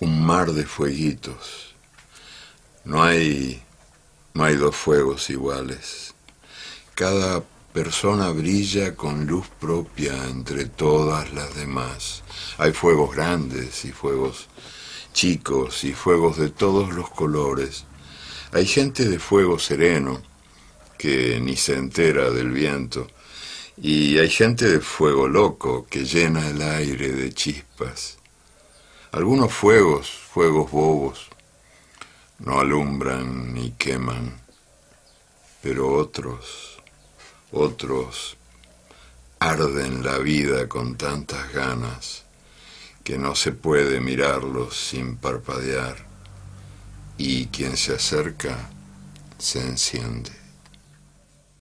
un mar de fueguitos. No hay, no hay dos fuegos iguales. Cada persona brilla con luz propia entre todas las demás. Hay fuegos grandes y fuegos chicos y fuegos de todos los colores. Hay gente de fuego sereno que ni se entera del viento. Y hay gente de fuego loco que llena el aire de chispas. Algunos fuegos, fuegos bobos, no alumbran ni queman, pero otros, otros arden la vida con tantas ganas que no se puede mirarlos sin parpadear y quien se acerca se enciende.